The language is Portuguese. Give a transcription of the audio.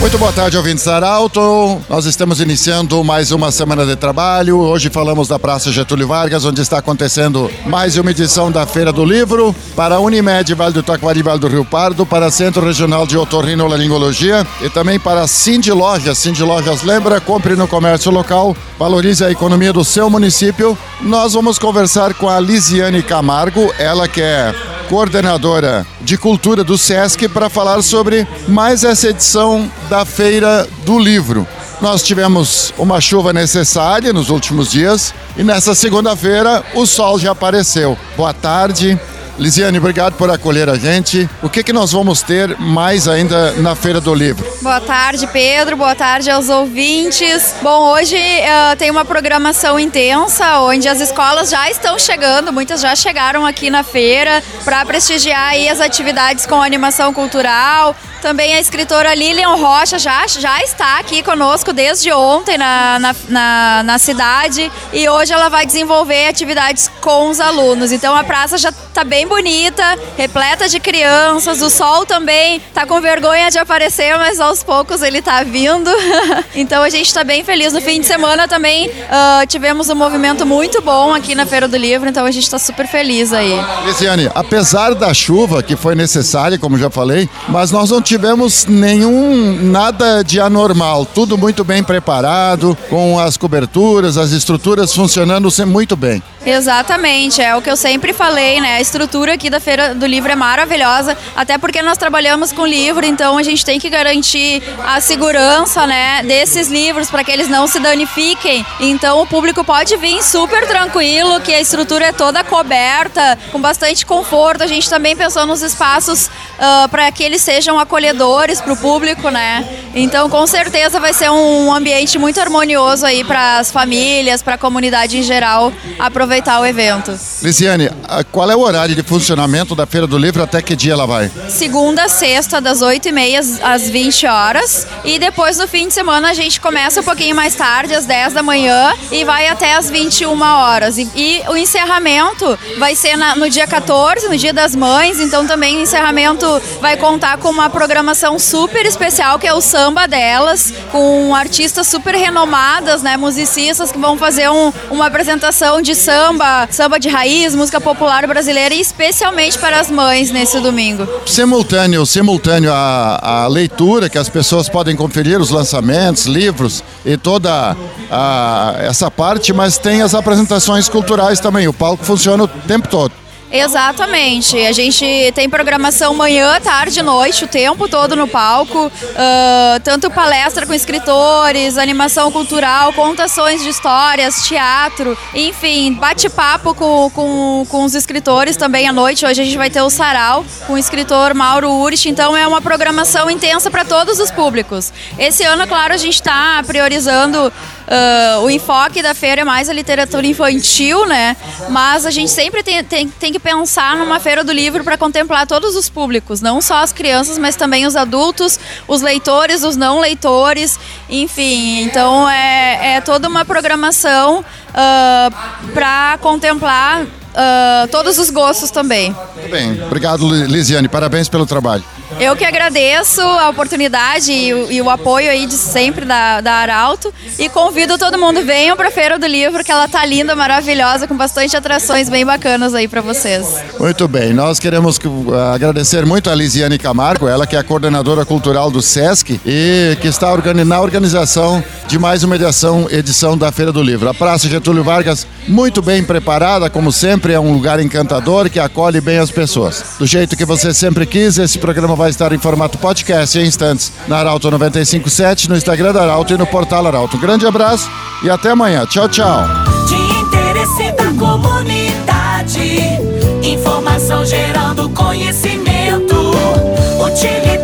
Muito boa tarde, ouvintes Arauto. Nós estamos iniciando mais uma semana de trabalho. Hoje falamos da Praça Getúlio Vargas, onde está acontecendo mais uma edição da Feira do Livro para a Unimed Vale do Taquari Vale do Rio Pardo, para Centro Regional de Otorrinolaringologia e também para a Cindy Lojas. Cindy Lojas lembra, compre no comércio local, valorize a economia do seu município. Nós vamos conversar com a Lisiane Camargo, ela que é coordenadora de cultura do SESC, para falar sobre mais essa edição da Feira do Livro. Nós tivemos uma chuva necessária nos últimos dias e nessa segunda-feira o sol já apareceu. Boa tarde. Lisiane, obrigado por acolher a gente. O que, que nós vamos ter mais ainda na Feira do Livro? Boa tarde, Pedro. Boa tarde aos ouvintes. Bom, hoje uh, tem uma programação intensa, onde as escolas já estão chegando, muitas já chegaram aqui na feira para prestigiar as atividades com animação cultural. Também a escritora Lilian Rocha já, já está aqui conosco desde ontem na, na, na, na cidade e hoje ela vai desenvolver atividades com os alunos. Então a praça já está bem bonita, repleta de crianças. O sol também está com vergonha de aparecer, mas aos poucos ele está vindo. então a gente está bem feliz. No fim de semana também uh, tivemos um movimento muito bom aqui na Feira do Livro, então a gente está super feliz aí. Lisiane, apesar da chuva que foi necessária, como já falei, mas nós não tivemos nenhum nada de anormal. Tudo muito bem preparado, com as coberturas, as estruturas funcionando muito bem. Exatamente, é o que eu sempre falei, né? A estrutura aqui da Feira do Livro é maravilhosa, até porque nós trabalhamos com livro, então a gente tem que garantir a segurança, né, desses livros para que eles não se danifiquem. Então o público pode vir super tranquilo, que a estrutura é toda coberta, com bastante conforto. A gente também pensou nos espaços uh, para que eles sejam acolhedores para o público, né? Então com certeza vai ser um ambiente muito harmonioso aí para as famílias, para a comunidade em geral aproveitar o evento. Lisiane, qual é o horário de funcionamento da Feira do Livro? Até que dia ela vai? Segunda sexta, das 8h30 às 20 horas. E depois no fim de semana a gente começa um pouquinho mais tarde, às 10 da manhã, e vai até às 21 horas. E, e o encerramento vai ser na, no dia 14, no dia das mães. Então também o encerramento vai contar com uma programação super especial, que é o samba delas, com artistas super renomadas, né? Musicistas que vão fazer um, uma apresentação de samba, samba de raiz, música popular brasileira, e especialmente para as mães nesse domingo. Simultâneo, simultâneo a, a leitura, que as pessoas podem conferir os lançamentos, livros e toda a, essa parte, mas tem as apresentações culturais também. O palco funciona o tempo todo. Exatamente. A gente tem programação manhã, tarde noite, o tempo todo no palco. Uh, tanto palestra com escritores, animação cultural, contações de histórias, teatro, enfim, bate-papo com, com, com os escritores também à noite. Hoje a gente vai ter o Sarau com o escritor Mauro Urich. Então é uma programação intensa para todos os públicos. Esse ano, claro, a gente está priorizando Uh, o enfoque da feira é mais a literatura infantil, né? Mas a gente sempre tem, tem, tem que pensar numa feira do livro para contemplar todos os públicos, não só as crianças, mas também os adultos, os leitores, os não leitores, enfim. Então é, é toda uma programação uh, para contemplar uh, todos os gostos também. Muito bem, obrigado Lisiane, parabéns pelo trabalho. Eu que agradeço a oportunidade e o, e o, apoio aí de sempre da, da Arauto e convido todo mundo, venham para a Feira do Livro, que ela tá linda, maravilhosa, com bastante atrações bem bacanas aí para vocês. Muito bem, nós queremos agradecer muito a Lisiane Camargo, ela que é a coordenadora cultural do SESC e que está na organização de mais uma edição, edição da Feira do Livro. A Praça Getúlio Vargas, muito bem preparada, como sempre, é um lugar encantador que acolhe bem as pessoas. Do jeito que você sempre quis, esse programa vai estar em formato podcast em instantes na Arauto 957, no Instagram da Arauto e no portal Arauto. Um grande abraço e até amanhã. Tchau, tchau. De interesse da comunidade, informação gerando conhecimento, utilidade.